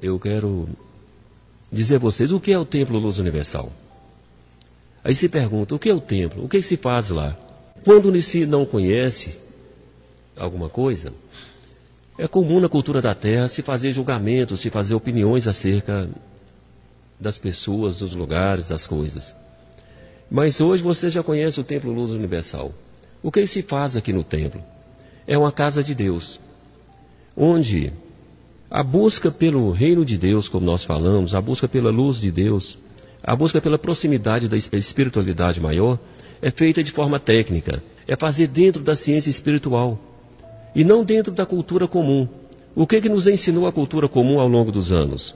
eu quero dizer a vocês o que é o Templo Luz Universal. Aí se pergunta, o que é o templo? O que, é se faz lá? Quando se não conhece alguma coisa, é comum na cultura da Terra se fazer julgamentos, se fazer opiniões acerca das pessoas, dos lugares, das coisas. Mas hoje você já conhece o Templo Luz Universal. O que se faz aqui no templo? É uma casa de Deus, onde a busca pelo reino de Deus, como nós falamos, a busca pela luz de Deus, a busca pela proximidade da espiritualidade maior, é feita de forma técnica, é fazer dentro da ciência espiritual e não dentro da cultura comum. O que, que nos ensinou a cultura comum ao longo dos anos?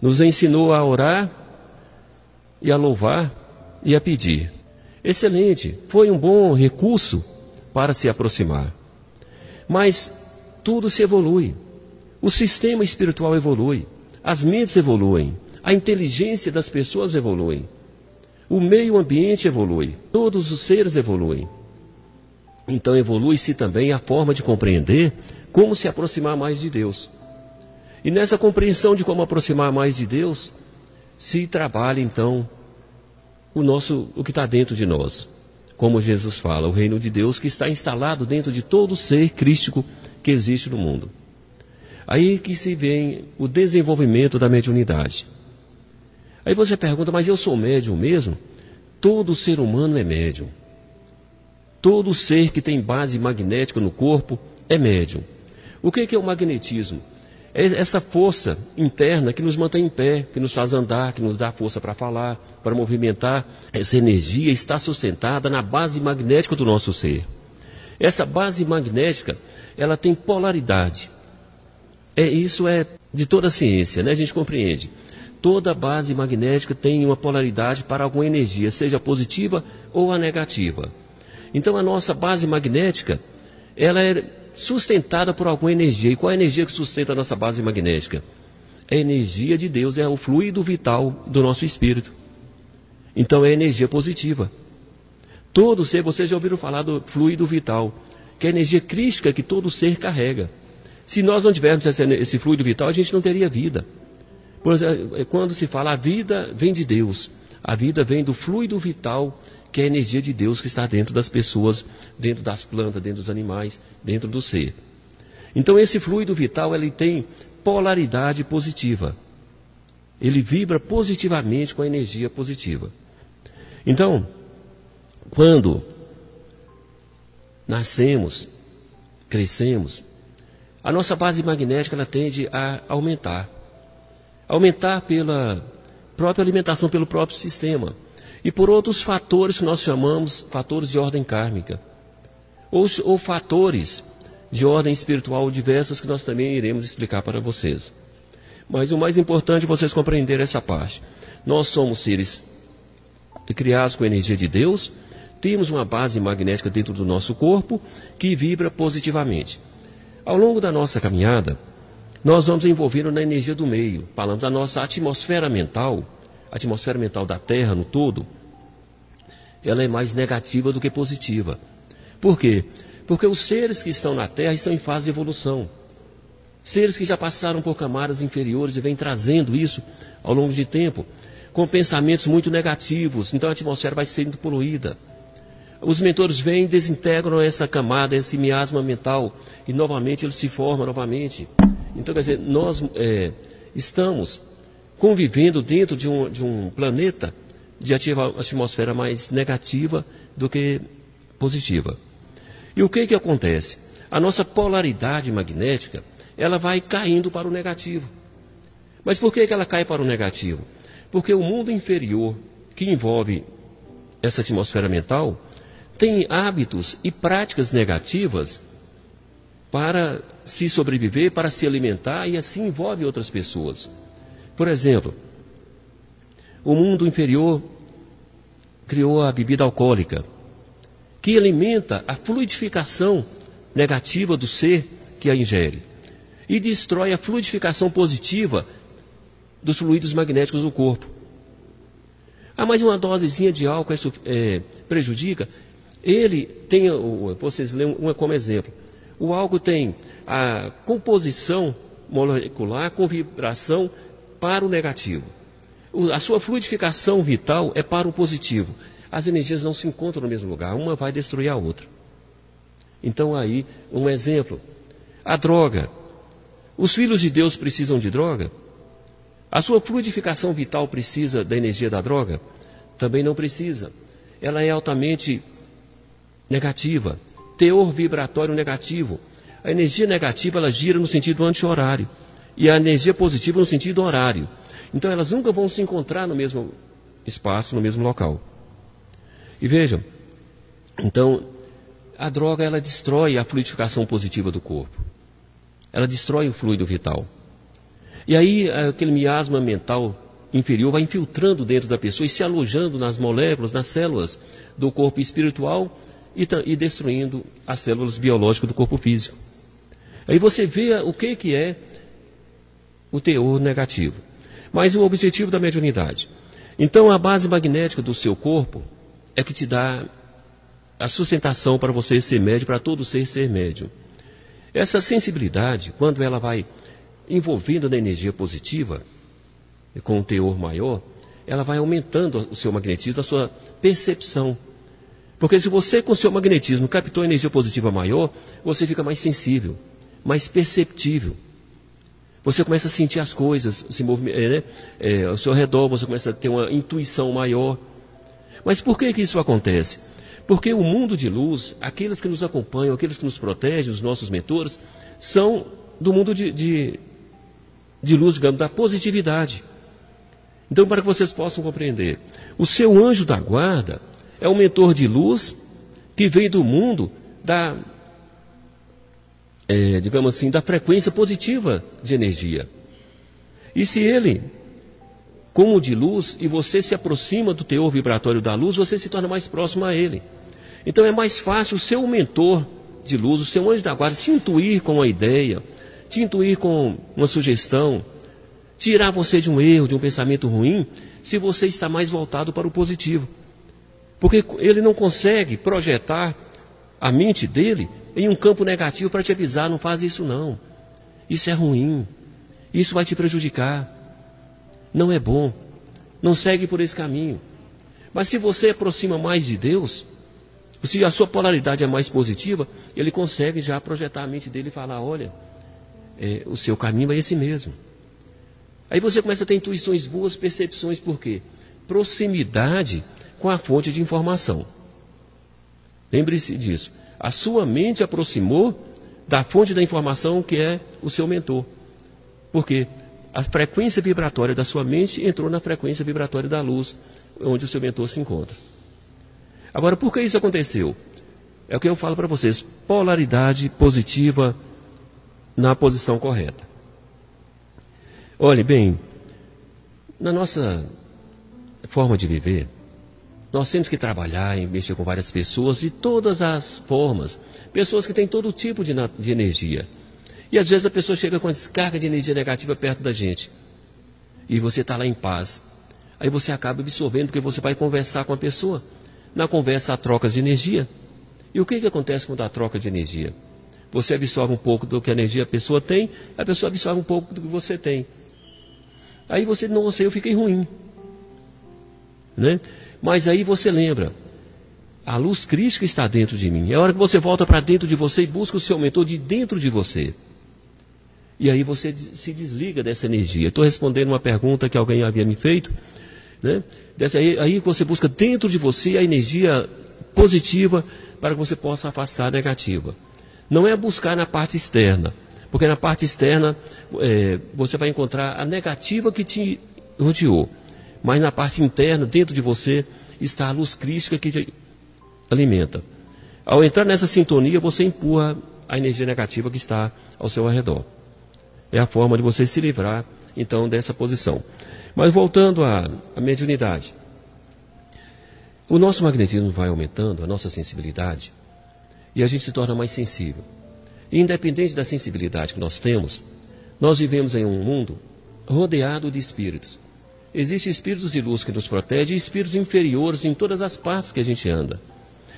Nos ensinou a orar e a louvar e a pedir. Excelente, foi um bom recurso para se aproximar. Mas tudo se evolui. O sistema espiritual evolui, as mentes evoluem, a inteligência das pessoas evolui, o meio ambiente evolui, todos os seres evoluem. Então evolui-se também a forma de compreender como se aproximar mais de Deus. E nessa compreensão de como aproximar mais de Deus, se trabalha então o nosso, o que está dentro de nós. Como Jesus fala, o reino de Deus que está instalado dentro de todo ser crístico que existe no mundo. Aí que se vê o desenvolvimento da mediunidade. Aí você pergunta, mas eu sou médium mesmo? Todo ser humano é médium. Todo ser que tem base magnética no corpo é médium. O que é o magnetismo? É essa força interna que nos mantém em pé, que nos faz andar, que nos dá força para falar, para movimentar. Essa energia está sustentada na base magnética do nosso ser. Essa base magnética, ela tem polaridade. É isso é de toda a ciência, né? A gente compreende. Toda base magnética tem uma polaridade para alguma energia, seja positiva ou a negativa. Então a nossa base magnética, ela é sustentada por alguma energia. E qual é a energia que sustenta a nossa base magnética? É a energia de Deus, é o fluido vital do nosso espírito. Então é energia positiva. Todo ser, vocês já ouviram falar do fluido vital, que é a energia crística que todo ser carrega. Se nós não tivermos esse, esse fluido vital, a gente não teria vida. Por exemplo, é quando se fala a vida vem de Deus, a vida vem do fluido vital que é a energia de Deus que está dentro das pessoas, dentro das plantas, dentro dos animais, dentro do ser. Então esse fluido vital ele tem polaridade positiva. Ele vibra positivamente com a energia positiva. Então, quando nascemos, crescemos, a nossa base magnética ela tende a aumentar. Aumentar pela própria alimentação, pelo próprio sistema e por outros fatores que nós chamamos fatores de ordem kármica, ou, ou fatores de ordem espiritual diversos que nós também iremos explicar para vocês. Mas o mais importante é vocês compreenderem essa parte. Nós somos seres criados com a energia de Deus, temos uma base magnética dentro do nosso corpo que vibra positivamente. Ao longo da nossa caminhada, nós vamos envolvendo na energia do meio. Falamos da nossa atmosfera mental, a atmosfera mental da Terra no todo, ela é mais negativa do que positiva. Por quê? Porque os seres que estão na Terra estão em fase de evolução. Seres que já passaram por camadas inferiores e vêm trazendo isso ao longo de tempo, com pensamentos muito negativos, então a atmosfera vai sendo poluída. Os mentores vêm e desintegram essa camada, esse miasma mental, e novamente ele se forma novamente. Então, quer dizer, nós é, estamos convivendo dentro de um, de um planeta de atmosfera mais negativa do que positiva. E o que que acontece? A nossa polaridade magnética, ela vai caindo para o negativo. Mas por que, que ela cai para o negativo? Porque o mundo inferior, que envolve essa atmosfera mental, tem hábitos e práticas negativas para se sobreviver, para se alimentar e assim envolve outras pessoas. Por exemplo, o mundo inferior criou a bebida alcoólica, que alimenta a fluidificação negativa do ser que a ingere e destrói a fluidificação positiva dos fluidos magnéticos do corpo. Ah, mas uma dosezinha de álcool é, é, prejudica? Ele tem, vocês leem uma como exemplo. O álcool tem a composição molecular com vibração para o negativo. A sua fluidificação vital é para o positivo. As energias não se encontram no mesmo lugar, uma vai destruir a outra. Então aí, um exemplo. A droga. Os filhos de Deus precisam de droga? A sua fluidificação vital precisa da energia da droga? Também não precisa. Ela é altamente negativa. Teor vibratório negativo. A energia negativa ela gira no sentido anti-horário e a energia positiva no sentido horário. Então elas nunca vão se encontrar no mesmo espaço, no mesmo local. E vejam, então a droga ela destrói a fluidificação positiva do corpo. Ela destrói o fluido vital. E aí aquele miasma mental inferior vai infiltrando dentro da pessoa e se alojando nas moléculas, nas células do corpo espiritual e, e destruindo as células biológicas do corpo físico. Aí você vê o que, que é o teor negativo. Mas o objetivo da mediunidade. Então a base magnética do seu corpo é que te dá a sustentação para você ser médio, para todo ser ser médio. Essa sensibilidade, quando ela vai envolvendo na energia positiva, com um teor maior, ela vai aumentando o seu magnetismo, a sua percepção. Porque se você, com seu magnetismo, captou energia positiva maior, você fica mais sensível mais perceptível. Você começa a sentir as coisas se movimentar né? é, ao seu redor, você começa a ter uma intuição maior. Mas por que, que isso acontece? Porque o mundo de luz, aqueles que nos acompanham, aqueles que nos protegem, os nossos mentores, são do mundo de, de, de luz, digamos, da positividade. Então, para que vocês possam compreender, o seu anjo da guarda é um mentor de luz que vem do mundo da é, digamos assim, da frequência positiva de energia. E se ele, como de luz, e você se aproxima do teor vibratório da luz, você se torna mais próximo a ele. Então é mais fácil o seu mentor de luz, o seu anjo da guarda, te intuir com uma ideia, te intuir com uma sugestão, tirar você de um erro, de um pensamento ruim, se você está mais voltado para o positivo. Porque ele não consegue projetar a mente dele em um campo negativo para te avisar, não faz isso não. Isso é ruim. Isso vai te prejudicar. Não é bom. Não segue por esse caminho. Mas se você aproxima mais de Deus, se a sua polaridade é mais positiva, ele consegue já projetar a mente dele e falar: olha, é, o seu caminho é esse mesmo. Aí você começa a ter intuições boas, percepções, por quê? Proximidade com a fonte de informação. Lembre-se disso. A sua mente aproximou da fonte da informação que é o seu mentor. Porque a frequência vibratória da sua mente entrou na frequência vibratória da luz, onde o seu mentor se encontra. Agora, por que isso aconteceu? É o que eu falo para vocês: polaridade positiva na posição correta. Olhe bem, na nossa forma de viver, nós temos que trabalhar e mexer com várias pessoas de todas as formas. Pessoas que têm todo tipo de, de energia. E às vezes a pessoa chega com a descarga de energia negativa perto da gente. E você está lá em paz. Aí você acaba absorvendo porque você vai conversar com a pessoa. Na conversa há trocas de energia. E o que, que acontece quando há troca de energia? Você absorve um pouco do que a energia a pessoa tem, a pessoa absorve um pouco do que você tem. Aí você, nossa, eu fiquei ruim. Né? Mas aí você lembra, a luz crística está dentro de mim. É hora que você volta para dentro de você e busca o seu mentor de dentro de você. E aí você se desliga dessa energia. Estou respondendo uma pergunta que alguém havia me feito. Né? Dessa, aí, aí você busca dentro de você a energia positiva para que você possa afastar a negativa. Não é buscar na parte externa, porque na parte externa é, você vai encontrar a negativa que te rodeou mas na parte interna, dentro de você, está a luz crística que te alimenta. Ao entrar nessa sintonia, você empurra a energia negativa que está ao seu redor. É a forma de você se livrar, então, dessa posição. Mas voltando à, à mediunidade. O nosso magnetismo vai aumentando, a nossa sensibilidade, e a gente se torna mais sensível. Independente da sensibilidade que nós temos, nós vivemos em um mundo rodeado de espíritos. Existem espíritos de luz que nos protegem e espíritos inferiores em todas as partes que a gente anda.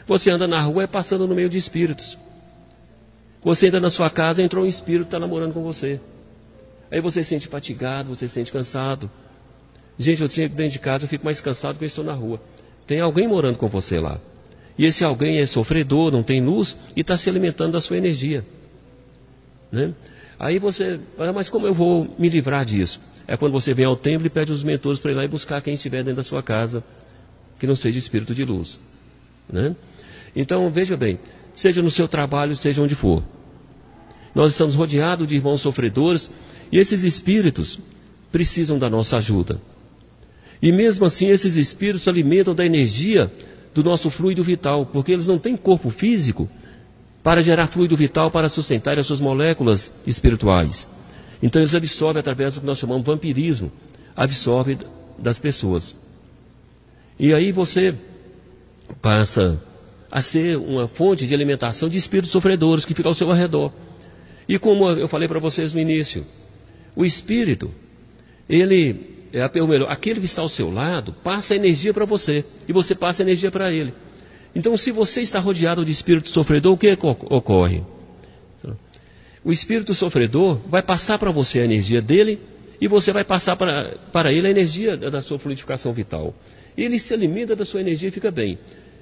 Você anda na rua é passando no meio de espíritos. Você entra na sua casa, entrou um espírito, está namorando com você. Aí você se sente fatigado, você se sente cansado. Gente, eu tinha dentro de casa, eu fico mais cansado que eu estou na rua. Tem alguém morando com você lá. E esse alguém é sofredor, não tem luz e está se alimentando da sua energia. Né? Aí você, mas como eu vou me livrar disso? É quando você vem ao templo e pede os mentores para ir lá e buscar quem estiver dentro da sua casa, que não seja espírito de luz. Né? Então, veja bem, seja no seu trabalho, seja onde for. Nós estamos rodeados de irmãos sofredores e esses espíritos precisam da nossa ajuda. E mesmo assim, esses espíritos se alimentam da energia do nosso fluido vital, porque eles não têm corpo físico para gerar fluido vital para sustentar as suas moléculas espirituais. Então eles absorvem através do que nós chamamos vampirismo, absorvem das pessoas. E aí você passa a ser uma fonte de alimentação de espíritos sofredores que ficam ao seu redor. E como eu falei para vocês no início, o espírito, ele é ou melhor, aquele que está ao seu lado passa energia para você e você passa energia para ele. Então, se você está rodeado de espírito sofredor, o que ocorre? O espírito sofredor vai passar para você a energia dele e você vai passar para, ele a energia da sua fluidificação vital. Ele se alimenta da sua energia e fica bem.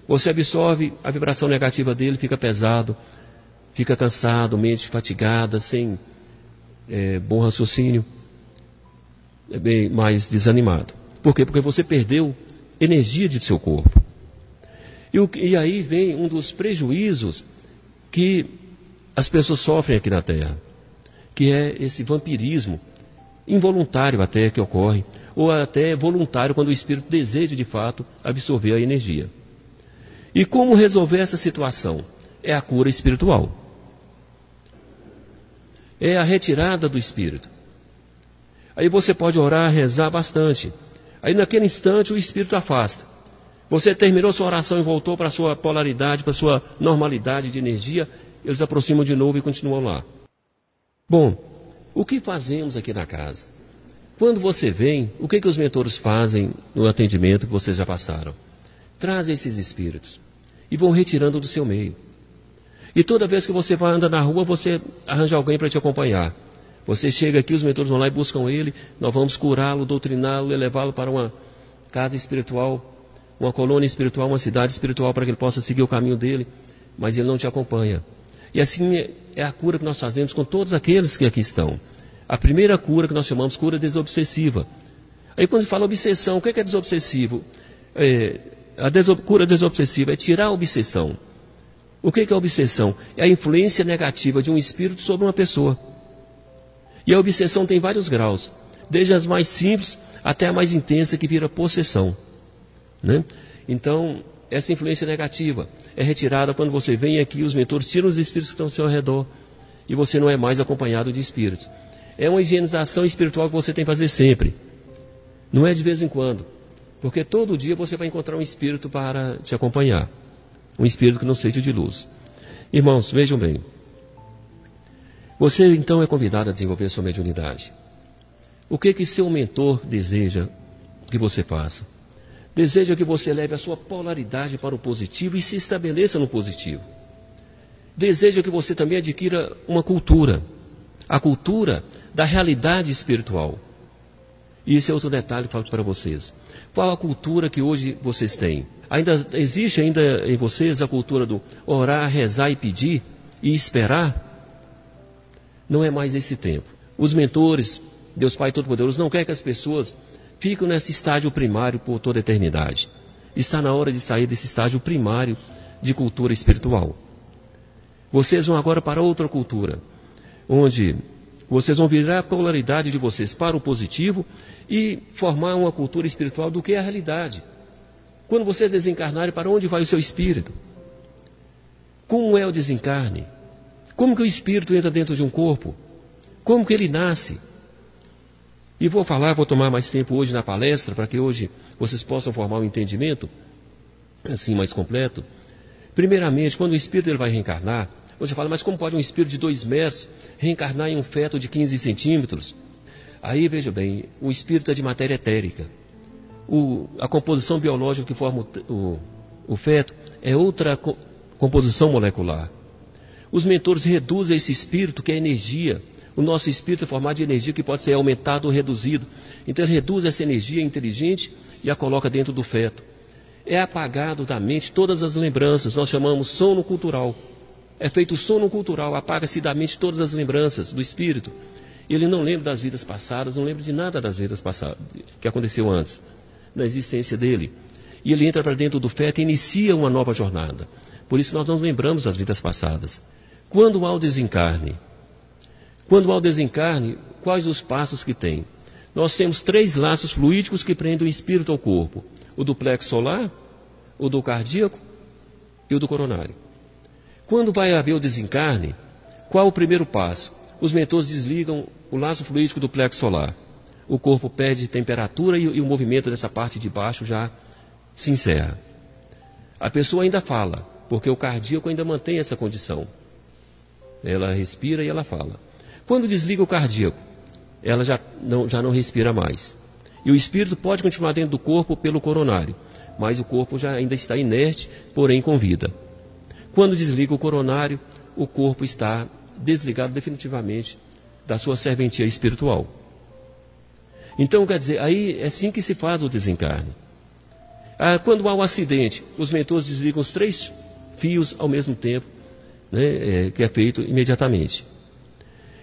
Você absorve a vibração negativa dele, fica pesado, fica cansado, mente fatigada, sem é, bom raciocínio é bem mais desanimado. Por quê? Porque você perdeu energia de seu corpo. E, o, e aí vem um dos prejuízos que as pessoas sofrem aqui na Terra, que é esse vampirismo involuntário até que ocorre, ou até voluntário quando o espírito deseja de fato absorver a energia. E como resolver essa situação? É a cura espiritual. É a retirada do espírito. Aí você pode orar, rezar bastante. Aí naquele instante o espírito afasta. Você terminou sua oração e voltou para a sua polaridade, para a sua normalidade de energia, eles aproximam de novo e continuam lá. Bom, o que fazemos aqui na casa? Quando você vem, o que, que os mentores fazem no atendimento que vocês já passaram? Trazem esses espíritos e vão retirando do seu meio. E toda vez que você vai andar na rua, você arranja alguém para te acompanhar. Você chega aqui, os mentores vão lá e buscam ele, nós vamos curá-lo, doutriná-lo e levá-lo para uma casa espiritual, uma colônia espiritual, uma cidade espiritual, para que ele possa seguir o caminho dele, mas ele não te acompanha. E assim é a cura que nós fazemos com todos aqueles que aqui estão. A primeira cura que nós chamamos cura desobsessiva. Aí quando fala obsessão, o que é, desobsessivo? É, a deso cura desobsessiva é tirar a obsessão. O é, que é obsessão? É a influência negativa de um espírito sobre uma pessoa. E a obsessão tem vários graus, desde as mais simples até a mais intensa que vira possessão. Né? Então, essa influência negativa é retirada quando você vem aqui, os mentores tiram os espíritos que estão ao seu redor e você não é mais acompanhado de espíritos. É uma higienização espiritual que você tem que fazer sempre. Não é de vez em quando. Porque todo dia você vai encontrar um espírito para te acompanhar. Um espírito que não seja de luz. Irmãos, vejam bem. Você então é convidado a desenvolver sua mediunidade. O que que seu mentor deseja que você faça? Deseja que você leve a sua polaridade para o positivo e se estabeleça no positivo. Deseja que você também adquira uma cultura, a cultura da realidade espiritual. E esse é outro detalhe que falo para vocês. Qual a cultura que hoje vocês têm? Ainda existe ainda em vocês a cultura do orar, rezar e pedir e esperar? Não é mais esse tempo. Os mentores, Deus Pai Todo-Poderoso, não quer que as pessoas fiquem nesse estágio primário por toda a eternidade. Está na hora de sair desse estágio primário de cultura espiritual. Vocês vão agora para outra cultura, onde vocês vão virar a polaridade de vocês para o positivo e formar uma cultura espiritual do que é a realidade. Quando vocês desencarnarem, para onde vai o seu espírito? Como é o desencarne? Como que o espírito entra dentro de um corpo? Como que ele nasce? E vou falar, vou tomar mais tempo hoje na palestra, para que hoje vocês possam formar um entendimento assim mais completo. Primeiramente, quando o espírito ele vai reencarnar, você fala, mas como pode um espírito de dois metros reencarnar em um feto de 15 centímetros? Aí veja bem, o espírito é de matéria etérica. O, a composição biológica que forma o, o, o feto é outra composição molecular. Os mentores reduzem esse espírito, que é energia, O nosso espírito é formado de energia que pode ser aumentado ou reduzido. Então ele reduz essa energia inteligente e a coloca dentro do feto. É apagado da mente todas as lembranças, nós chamamos sono cultural. É feito sono cultural, apaga-se da mente todas as lembranças do espírito. Ele não lembra das vidas passadas, não lembra de nada das vidas passadas que aconteceu antes, da existência dele. E ele entra para dentro do feto e inicia uma nova jornada. Por isso nós não lembramos das vidas passadas. Quando há o desencarne, quando há o desencarne, quais os passos que tem? Nós temos três laços fluídicos que prendem o espírito ao corpo: o do plexo solar, o do cardíaco e o do coronário. Quando vai haver o desencarne, qual o primeiro passo? Os mentores desligam o laço fluídico do plexo solar. O corpo perde temperatura e, o movimento dessa parte de baixo já se encerra. A pessoa ainda fala, porque o cardíaco ainda mantém essa condição. Ela respira e ela fala. Quando desliga o cardíaco, ela já não, já não respira mais. E o espírito pode continuar dentro do corpo pelo coronário, mas o corpo já ainda está inerte, porém com vida. Quando desliga o coronário, o corpo está desligado definitivamente da sua serventia espiritual. Então, quer dizer, aí é assim que se faz o desencarne. Ah, quando há um acidente, os mentores desligam os três fios ao mesmo tempo, né, é, que é feito imediatamente.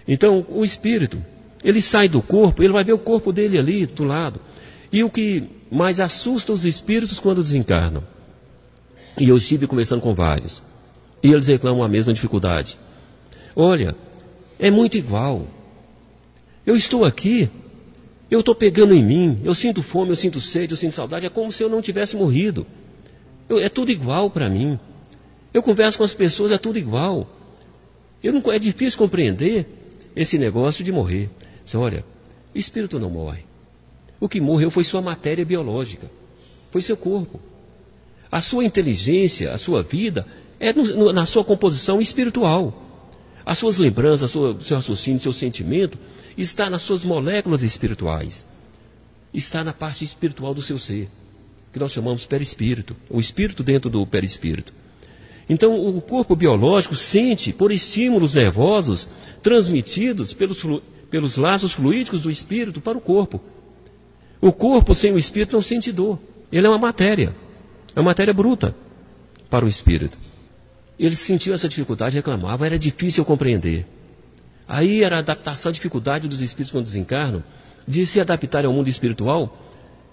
Então, o espírito, ele sai do corpo, ele vai ver o corpo dele ali do lado. E o que mais assusta os espíritos quando desencarnam? E eu estive conversando com vários. E eles reclamam a mesma dificuldade. Olha, é muito igual. Eu estou aqui, eu estou pegando em mim, eu sinto fome, eu sinto sede, eu sinto saudade, é como se eu não tivesse morrido. Eu, é tudo igual para mim. Eu converso com as pessoas, é tudo igual. Eu não, é difícil compreender esse negócio de morrer. Você olha, o espírito não morre. O que morreu foi sua matéria biológica, foi seu corpo. A sua inteligência, a sua vida, é no, na sua composição espiritual. As suas lembranças, sua, seu raciocínio, seu sentimento, está nas suas moléculas espirituais. Está na parte espiritual do seu ser, que nós chamamos perispírito, o espírito dentro do perispírito. Então, o corpo biológico sente por estímulos nervosos transmitidos pelos, pelos laços fluídicos do espírito para o corpo. O corpo sem o espírito não sente dor. Ele é uma matéria. É uma matéria bruta para o espírito. Ele sentiu essa dificuldade, reclamava, era difícil compreender. Aí era a adaptação, a dificuldade dos espíritos quando desencarnam, de se adaptarem ao mundo espiritual,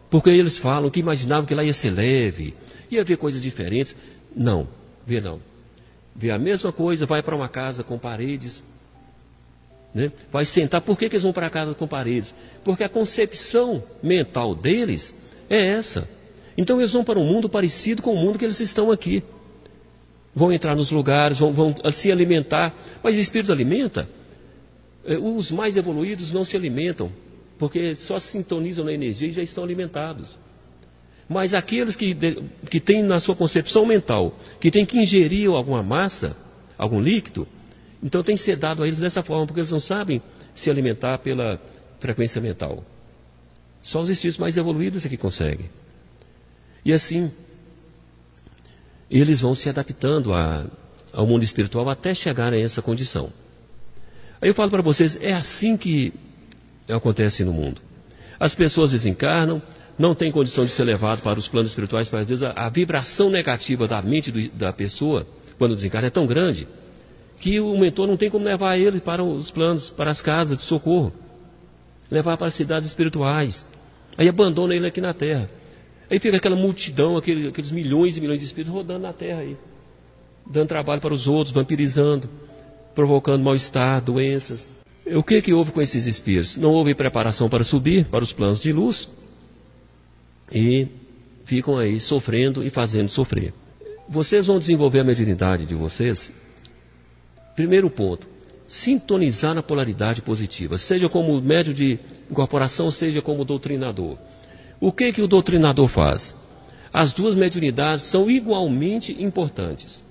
porque eles falam que imaginavam que lá ia ser leve, ia ver coisas diferentes. Não, Vê não. Vê a mesma coisa, vai para uma casa com paredes. Né? Vai sentar. Por que, que eles vão para casa com paredes? Porque a concepção mental deles é essa. Então eles vão para um mundo parecido com o mundo que eles estão aqui. Vão entrar nos lugares, vão, vão se alimentar. Mas o espírito alimenta. É, os mais evoluídos não se alimentam, porque só sintonizam na energia e já estão alimentados. Mas aqueles que, que têm na sua concepção mental, que têm que ingerir alguma massa, algum líquido, então tem que ser dado a eles dessa forma, porque eles não sabem se alimentar pela frequência mental. Só os espíritos mais evoluídos é que conseguem. E assim, eles vão se adaptando a, ao mundo espiritual até chegar a essa condição. Aí eu falo para vocês, é assim que acontece no mundo. As pessoas desencarnam, não tem condição de ser levado para os planos espirituais, para Deus, a, a vibração negativa da mente do, da pessoa, quando desencarna, é tão grande, que o mentor não tem como levar ele para os planos, para as casas de socorro, levar para as cidades espirituais. Aí abandona ele aqui na terra. Aí fica aquela multidão, aquele, aqueles milhões e milhões de espíritos rodando na terra aí, dando trabalho para os outros, vampirizando, provocando mal-estar, doenças. O que, que houve com esses espíritos? Não houve preparação para subir para os planos de luz, e ficam aí sofrendo e fazendo sofrer. Vocês vão desenvolver a mediunidade de vocês. Primeiro ponto, sintonizar na polaridade positiva, seja como médio de incorporação, seja como doutrinador. O que que o doutrinador faz? As duas mediunidades são igualmente importantes.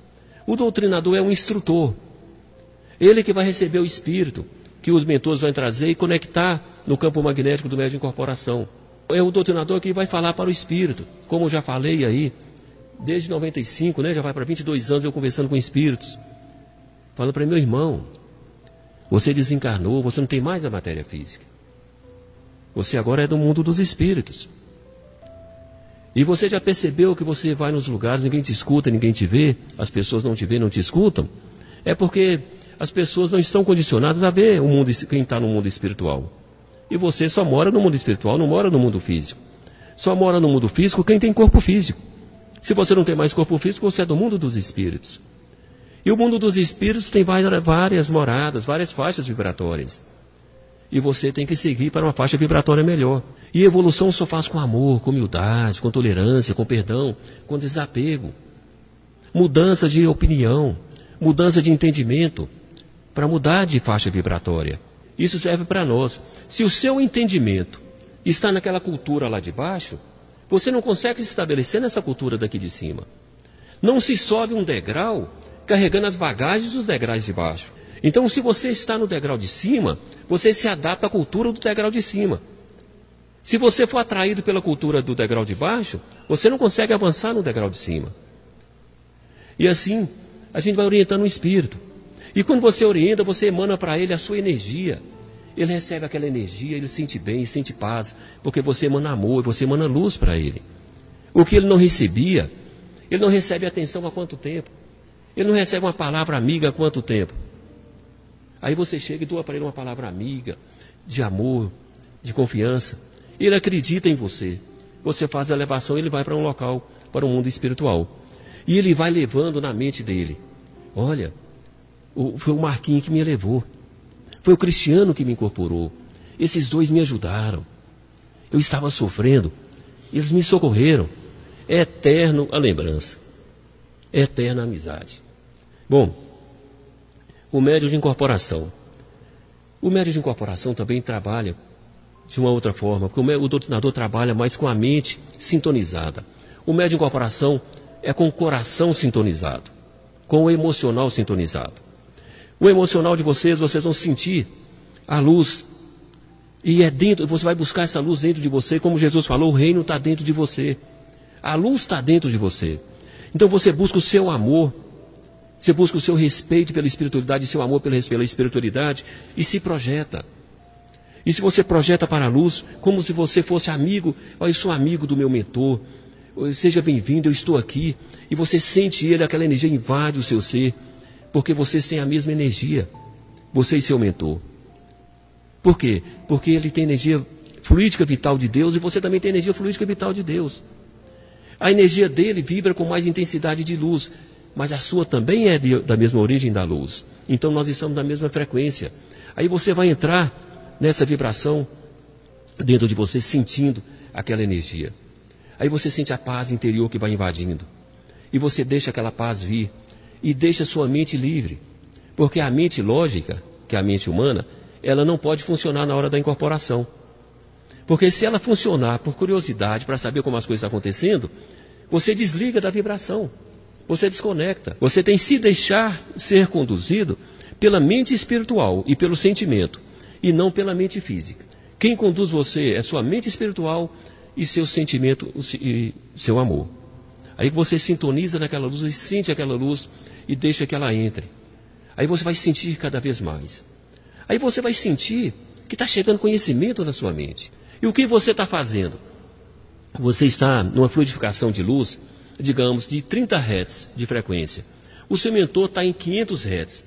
O doutrinador é um instrutor. Ele que vai receber o espírito que os mentores vão trazer e conectar no campo magnético do médio de incorporação é o doutrinador que vai falar para o espírito, como já falei aí, desde 95, né, já vai para 22 anos eu conversando com espíritos, falando para meu irmão, Você desencarnou, você não tem mais a matéria física. Você agora é do mundo dos espíritos. E você já percebeu que você vai nos lugares, ninguém te escuta, ninguém te vê, as pessoas não te vê, não te escutam? É porque as pessoas não estão condicionadas a ver o mundo, quem está no mundo espiritual. E você só mora no mundo espiritual, não mora no mundo físico. Só mora no mundo físico quem tem corpo físico. Se você não tem mais corpo físico, você é do mundo dos espíritos. E o mundo dos espíritos tem várias moradas, várias faixas vibratórias. E você tem que seguir para uma faixa vibratória melhor. E evolução só faz com amor, com humildade, com tolerância, com perdão, com desapego. Mudança de opinião, mudança de entendimento, para mudar de faixa vibratória. Isso serve para nós. Se o seu entendimento está naquela cultura lá de baixo, você não consegue se estabelecer nessa cultura daqui de cima. Não se sobe um degrau carregando as bagagens dos degraus de baixo. Então, se você está no degrau de cima, você se adapta à cultura do degrau de cima. Se você for atraído pela cultura do degrau de baixo, você não consegue avançar no degrau de cima. E assim, a gente vai orientando o espírito. E quando você orienta, você emana para ele a sua energia. Ele recebe aquela energia, ele sente bem, sente paz, porque você emana amor, você emana luz para ele. O que ele não recebia, ele não recebe atenção há quanto tempo? Ele não recebe uma palavra amiga há quanto tempo? Aí você chega e doa para ele uma palavra amiga, de amor, de confiança. Ele acredita em você. Você faz a elevação, ele vai para um local, para o um mundo espiritual. E ele vai levando na mente dele: olha, foi o Marquinhos que me levou. Foi o Cristiano que me incorporou. Esses dois me ajudaram. Eu estava sofrendo. Eles me socorreram. É eterno a lembrança. É eterna a amizade. Bom, o médio de incorporação. O médio de incorporação também trabalha de uma outra forma, porque o doutrinador trabalha mais com a mente sintonizada. O médio de incorporação é com o coração sintonizado, com o emocional sintonizado. O emocional de vocês, vocês vão sentir a luz. E é dentro, você vai buscar essa luz dentro de você, como Jesus falou, o reino está dentro de você. A luz está dentro de você. Então você busca o seu amor, você busca o seu respeito pela espiritualidade, seu amor pela, espiritualidade e se projeta. E se você projeta para a luz, como se você fosse amigo, olha, eu sou amigo do meu mentor, seja bem-vindo, eu estou aqui. E você sente ele, aquela energia invade o seu ser, porque vocês têm a mesma energia, você e seu mentor. Por quê? Porque ele tem energia fluídica vital de Deus e você também tem energia fluídica vital de Deus. A energia dele vibra com mais intensidade de luz, mas a sua também é de, da mesma origem da luz. Então nós estamos na mesma frequência. Aí você vai entrar nessa vibração dentro de você, sentindo aquela energia. Aí você sente a paz interior que vai invadindo. E você deixa aquela paz vir. E deixa sua mente livre. Porque a mente lógica, que é a mente humana, ela não pode funcionar na hora da incorporação. Porque se ela funcionar por curiosidade, para saber como as coisas estão acontecendo, você desliga da vibração. Você desconecta. Você tem que se deixar ser conduzido pela mente espiritual e pelo sentimento, e não pela mente física. Quem conduz você é sua mente espiritual e seu sentimento e seu amor. Aí você sintoniza naquela luz e sente aquela luz e deixa que ela entre. Aí você vai sentir cada vez mais. Aí você vai sentir que está chegando conhecimento na sua mente. E o que você está fazendo? Você está numa fluidificação de luz, digamos, de 30 Hz de frequência. O seu mentor está em 500 Hz.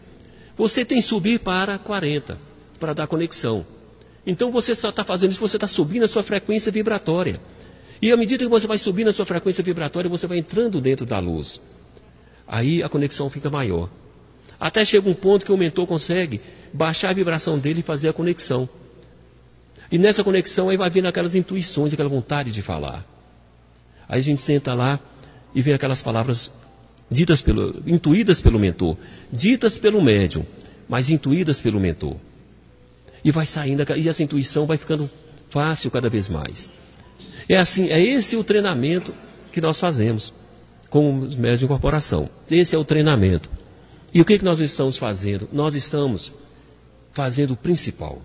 Você tem que subir para 40 para dar conexão. Então você só está fazendo isso, você está subindo a sua frequência vibratória. E à medida que você vai subindo a sua frequência vibratória, você vai entrando dentro da luz. Aí a conexão fica maior. Até chega um ponto que o mentor consegue baixar a vibração dele e fazer a conexão. E nessa conexão aí vai vindo aquelas intuições, aquela vontade de falar. Aí a gente senta lá e vê aquelas palavras ditas pelo, intuídas pelo mentor, ditas pelo médium, mas intuídas pelo mentor. E vai saindo, e essa intuição vai ficando fácil cada vez mais. É assim, é esse o treinamento que nós fazemos com os médios de incorporação. Esse é o treinamento. E o que, que nós estamos fazendo? Nós estamos fazendo o principal.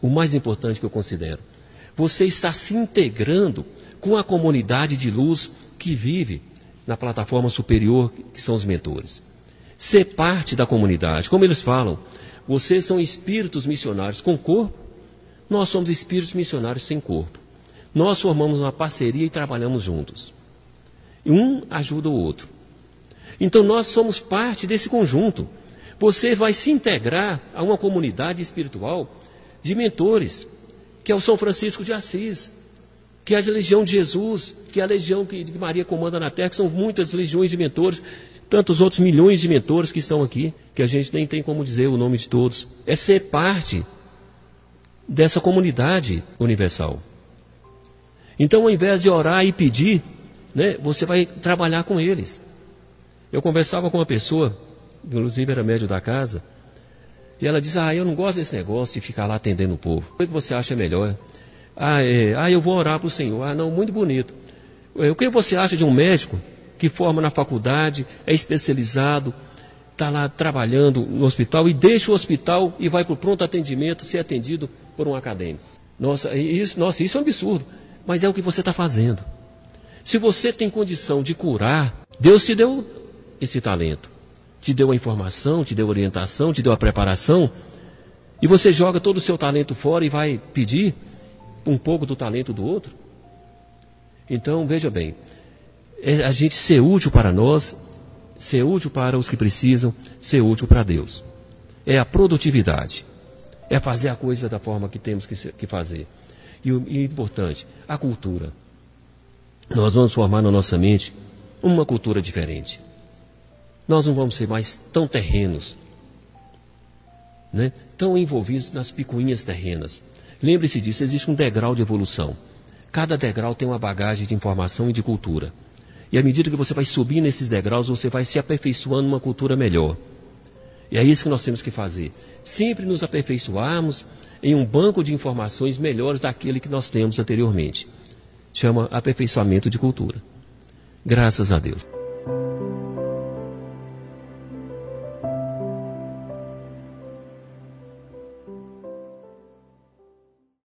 O mais importante que eu considero. Você está se integrando com a comunidade de luz que vive na plataforma superior, que são os mentores. Ser parte da comunidade. Como eles falam, Vocês são espíritos missionários com corpo, nós somos espíritos missionários sem corpo. Nós formamos uma parceria e trabalhamos juntos. Um ajuda o outro. Então nós somos parte desse conjunto. Você vai se integrar a uma comunidade espiritual de mentores, que é o São Francisco de Assis, que é a legião de Jesus, que é a legião que Maria comanda na terra, que são muitas legiões de mentores, tantos outros milhões de mentores que estão aqui, que a gente nem tem como dizer o nome de todos. É ser parte dessa comunidade universal. Então, ao invés de orar e pedir, né, você vai trabalhar com eles. Eu conversava com uma pessoa, inclusive era médio da casa, e ela diz: Ah, eu não gosto desse negócio de ficar lá atendendo o povo. O que você acha melhor? Ah, é, ah eu vou orar para o Senhor. Ah, não, muito bonito. É, o que você acha de um médico que forma na faculdade, é especializado, está lá trabalhando no hospital e deixa o hospital e vai para o pronto atendimento ser atendido por um acadêmico? Nossa, isso, nossa, isso é um absurdo. Mas é o que você está fazendo. Se você tem condição de curar, Deus te deu esse talento. Te deu a informação, te deu a orientação, te deu a preparação. E você joga todo o seu talento fora e vai pedir um pouco do talento do outro? Então, veja bem, é a gente ser útil para nós, ser útil para os que precisam, ser útil para Deus. É a produtividade. É fazer a coisa da forma que temos que fazer. E o e importante, a cultura. Nós vamos formar na nossa mente uma cultura diferente. Nós não vamos ser mais tão terrenos, né? tão envolvidos nas picuinhas terrenas. Lembre-se disso, existe um degrau de evolução. Cada degrau tem uma bagagem de informação e de cultura. E à medida que você vai subir nesses degraus, você vai se aperfeiçoando uma cultura melhor. E é isso que nós temos que fazer. Sempre nos aperfeiçoarmos em um banco de informações melhores daquele que nós temos anteriormente. Chama aperfeiçoamento de cultura. Graças a Deus.